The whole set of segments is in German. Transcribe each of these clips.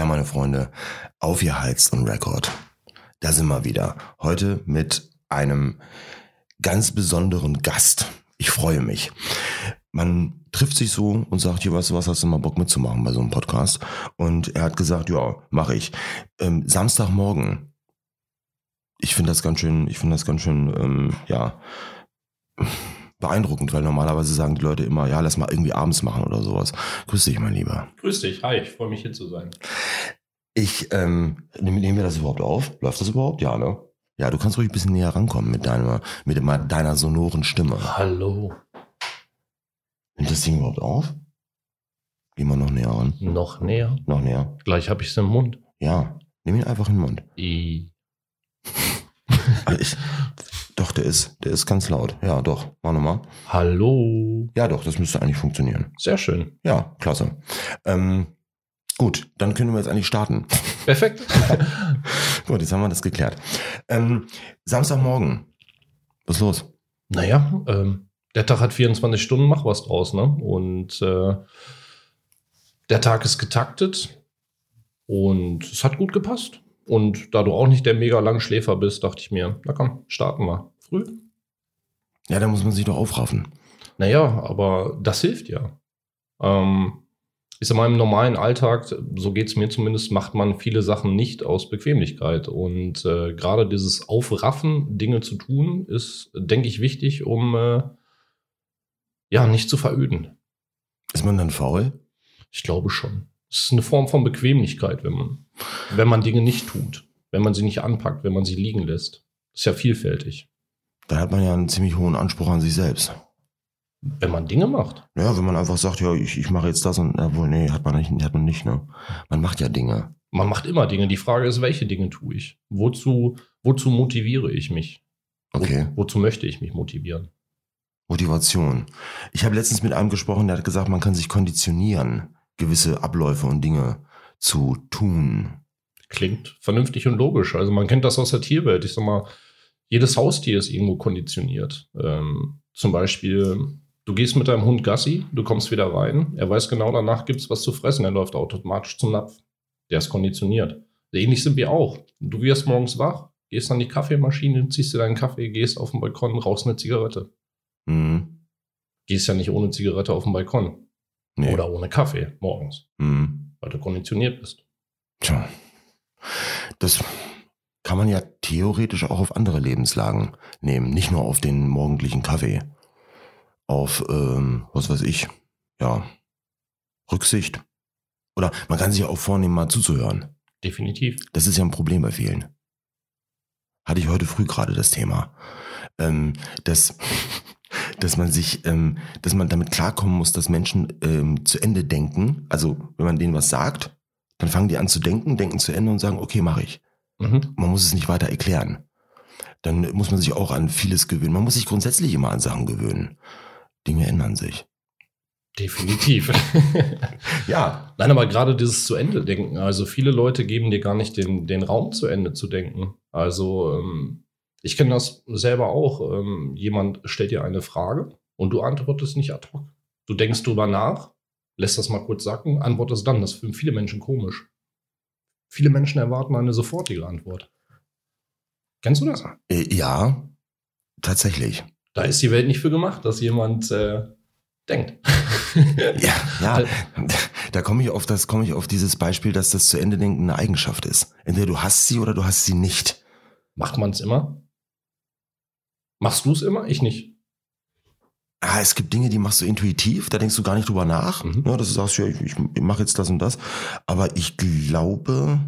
Ja, meine Freunde, aufgeheizt und Rekord. Da sind wir wieder. Heute mit einem ganz besonderen Gast. Ich freue mich. Man trifft sich so und sagt, hier, weißt du was, hast du mal Bock mitzumachen bei so einem Podcast? Und er hat gesagt, ja, mache ich. Ähm, Samstagmorgen. Ich finde das ganz schön, ich finde das ganz schön, ähm, ja, beeindruckend, weil normalerweise sagen die Leute immer, ja, lass mal irgendwie abends machen oder sowas. Grüß dich, mein Lieber. Grüß dich, hi, ich freue mich hier zu sein. Ich, ähm, nehmen wir das überhaupt auf? Läuft das überhaupt? Ja, ne? Ja, du kannst ruhig ein bisschen näher rankommen mit deiner, mit deiner sonoren Stimme. Hallo. Nimmt das Ding überhaupt auf? Geh mal noch näher ran. Noch näher? Noch näher. Gleich habe ich es im Mund. Ja, nimm ihn einfach in den Mund. I. Also ich, doch, der ist, der ist ganz laut. Ja, doch. Mach nochmal. Hallo. Ja, doch, das müsste eigentlich funktionieren. Sehr schön. Ja, klasse. Ähm, gut, dann können wir jetzt eigentlich starten. Perfekt. gut, jetzt haben wir das geklärt. Ähm, Samstagmorgen. Was ist los? Naja, ähm, der Tag hat 24 Stunden, mach was draus, ne? Und äh, der Tag ist getaktet und es hat gut gepasst. Und da du auch nicht der mega Langschläfer bist, dachte ich mir, na komm, starten wir. Früh. Ja, da muss man sich doch aufraffen. Naja, aber das hilft ja. Ähm, sag mal, im normalen Alltag, so geht es mir zumindest, macht man viele Sachen nicht aus Bequemlichkeit. Und äh, gerade dieses Aufraffen, Dinge zu tun, ist, denke ich, wichtig, um äh, ja nicht zu veröden. Ist man dann faul? Ich glaube schon. Es ist eine Form von Bequemlichkeit, wenn man, wenn man Dinge nicht tut, wenn man sie nicht anpackt, wenn man sie liegen lässt. Ist ja vielfältig. Da hat man ja einen ziemlich hohen Anspruch an sich selbst. Wenn man Dinge macht. Ja, wenn man einfach sagt, ja, ich, ich mache jetzt das und obwohl, nee, hat man nicht, hat man nicht, ne? Man macht ja Dinge. Man macht immer Dinge. Die Frage ist, welche Dinge tue ich? Wozu, wozu motiviere ich mich? Okay. Wo, wozu möchte ich mich motivieren? Motivation. Ich habe letztens mit einem gesprochen, der hat gesagt, man kann sich konditionieren gewisse Abläufe und Dinge zu tun. Klingt vernünftig und logisch. Also man kennt das aus der Tierwelt. Ich sag mal, jedes Haustier ist irgendwo konditioniert. Ähm, zum Beispiel, du gehst mit deinem Hund Gassi, du kommst wieder rein, er weiß genau, danach gibt es was zu fressen, er läuft automatisch zum Napf. Der ist konditioniert. Ähnlich sind wir auch. Du wirst morgens wach, gehst an die Kaffeemaschine, ziehst dir deinen Kaffee, gehst auf den Balkon, rauchst eine Zigarette. Mhm. Gehst ja nicht ohne Zigarette auf den Balkon. Nee. Oder ohne Kaffee morgens, Mhm. weil du konditioniert bist. Tja. Das kann man ja theoretisch auch auf andere Lebenslagen nehmen, nicht nur auf den morgendlichen Kaffee. Auf, ähm, was weiß ich, ja, Rücksicht. Oder man kann sich ja auch vornehmen, mal zuzuhören. Definitiv. Das ist ja ein Problem bei vielen. Hatte ich heute früh gerade das Thema. Ähm, dass, dass man sich, ähm, dass man damit klarkommen muss, dass Menschen ähm, zu Ende denken. Also wenn man denen was sagt, dann fangen die an zu denken, denken zu Ende und sagen, okay, mache ich. Mhm. Man muss es nicht weiter erklären. Dann muss man sich auch an vieles gewöhnen. Man muss sich grundsätzlich immer an Sachen gewöhnen. Dinge ändern sich. Definitiv. Ja. Nein, aber gerade dieses zu Ende denken. Also viele Leute geben dir gar nicht den, den Raum zu Ende zu denken. Also ähm, ich kenne das selber auch. Ähm, jemand stellt dir eine Frage und du antwortest nicht ad hoc. Du denkst drüber nach, lässt das mal kurz sacken, antwortest dann. Das für viele Menschen komisch. Viele Menschen erwarten eine sofortige Antwort. Kennst du das? Äh, ja, tatsächlich. Da ist die Welt nicht für gemacht, dass jemand äh, denkt. Ja, ja. Da komme ich auf das, komme ich auf dieses Beispiel, dass das zu Ende denken eine Eigenschaft ist. Entweder du hast sie oder du hast sie nicht. Macht man es immer? Machst du es immer? Ich nicht. Ah, es gibt Dinge, die machst du intuitiv, da denkst du gar nicht drüber nach. Mhm. Ja, dass du sagst, ja, ich, ich mache jetzt das und das. Aber ich glaube,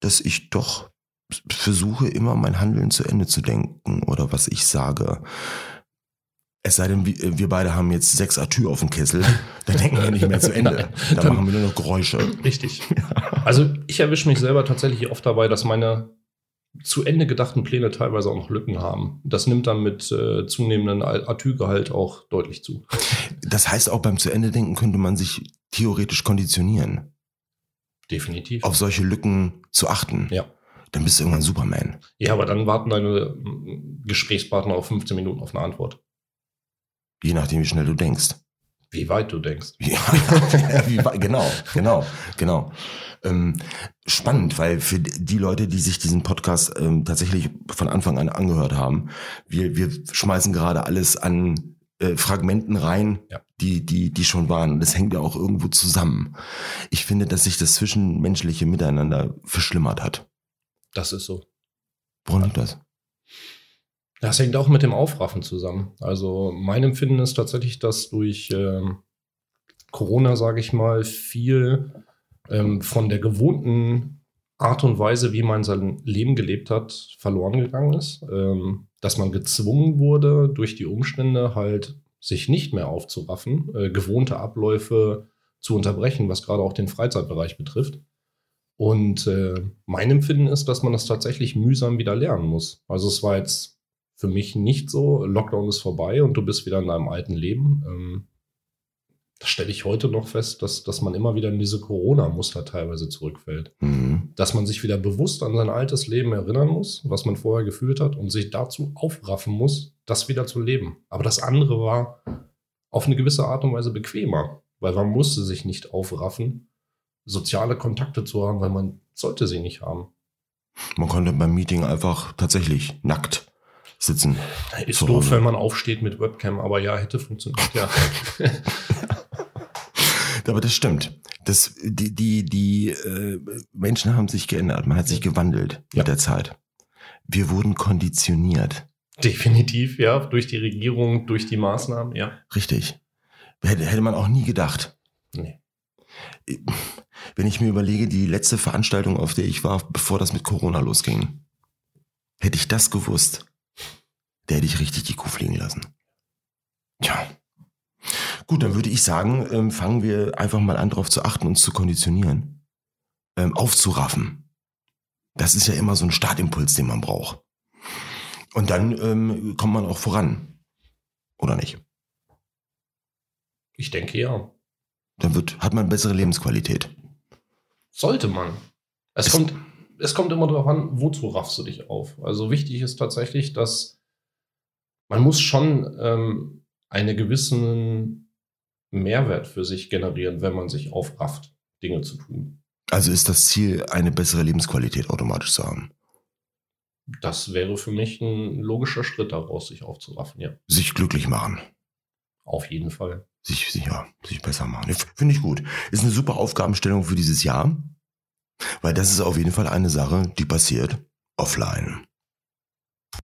dass ich doch versuche, immer mein Handeln zu Ende zu denken oder was ich sage. Es sei denn, wir beide haben jetzt sechs Atü auf dem Kessel, dann denken wir nicht mehr zu Ende. Dann, dann- machen wir nur noch Geräusche. Richtig. Also ich erwische mich selber tatsächlich oft dabei, dass meine zu Ende gedachten Pläne teilweise auch noch Lücken haben. Das nimmt dann mit äh, zunehmendem Atü-Gehalt auch deutlich zu. Das heißt, auch beim zu Ende denken könnte man sich theoretisch konditionieren, Definitiv. auf solche Lücken zu achten. Ja. Dann bist du irgendwann Superman. Ja, aber dann warten deine mm, Gesprächspartner auf 15 Minuten auf eine Antwort. Je nachdem, wie schnell du denkst. Wie weit du denkst. Ja, wie, genau, genau, genau. Ähm, spannend, weil für die Leute, die sich diesen Podcast ähm, tatsächlich von Anfang an angehört haben, wir, wir schmeißen gerade alles an äh, Fragmenten rein, ja. die, die, die schon waren. Und das hängt ja auch irgendwo zusammen. Ich finde, dass sich das zwischenmenschliche Miteinander verschlimmert hat. Das ist so. Woran liegt das? Das hängt auch mit dem Aufraffen zusammen. Also mein Empfinden ist tatsächlich, dass durch ähm, Corona, sage ich mal, viel ähm, von der gewohnten Art und Weise, wie man sein Leben gelebt hat, verloren gegangen ist. Ähm, dass man gezwungen wurde, durch die Umstände halt sich nicht mehr aufzuraffen, äh, gewohnte Abläufe zu unterbrechen, was gerade auch den Freizeitbereich betrifft. Und äh, mein Empfinden ist, dass man das tatsächlich mühsam wieder lernen muss. Also es war jetzt für mich nicht so, Lockdown ist vorbei und du bist wieder in deinem alten Leben. Ähm, das stelle ich heute noch fest, dass, dass man immer wieder in diese Corona-Muster teilweise zurückfällt. Mhm. Dass man sich wieder bewusst an sein altes Leben erinnern muss, was man vorher gefühlt hat und sich dazu aufraffen muss, das wieder zu leben. Aber das andere war auf eine gewisse Art und Weise bequemer, weil man musste sich nicht aufraffen, soziale Kontakte zu haben, weil man sollte sie nicht haben. Man konnte beim Meeting einfach tatsächlich nackt sitzen. Ist doof, wenn man aufsteht mit Webcam, aber ja, hätte funktioniert, ja. Aber das stimmt. Das, die die, die äh, Menschen haben sich geändert. Man hat sich gewandelt ja. mit der Zeit. Wir wurden konditioniert. Definitiv, ja. Durch die Regierung, durch die Maßnahmen, ja. Richtig. Hätte, hätte man auch nie gedacht. Nee. Wenn ich mir überlege, die letzte Veranstaltung, auf der ich war, bevor das mit Corona losging, hätte ich das gewusst, der hätte ich richtig die Kuh fliegen lassen. Tja. Gut, dann würde ich sagen, ähm, fangen wir einfach mal an, darauf zu achten, uns zu konditionieren, ähm, aufzuraffen. Das ist ja immer so ein Startimpuls, den man braucht. Und dann ähm, kommt man auch voran. Oder nicht? Ich denke ja. Dann wird, hat man bessere Lebensqualität. Sollte man. Es, es kommt, es kommt immer darauf an, wozu raffst du dich auf. Also wichtig ist tatsächlich, dass man muss schon ähm, einen gewissen Mehrwert für sich generieren, wenn man sich aufrafft, Dinge zu tun. Also ist das Ziel, eine bessere Lebensqualität automatisch zu haben? Das wäre für mich ein logischer Schritt daraus, sich aufzuraffen, ja. Sich glücklich machen. Auf jeden Fall. Sich, sich, ja, sich besser machen. Finde ich gut. Ist eine super Aufgabenstellung für dieses Jahr, weil das ist auf jeden Fall eine Sache, die passiert offline.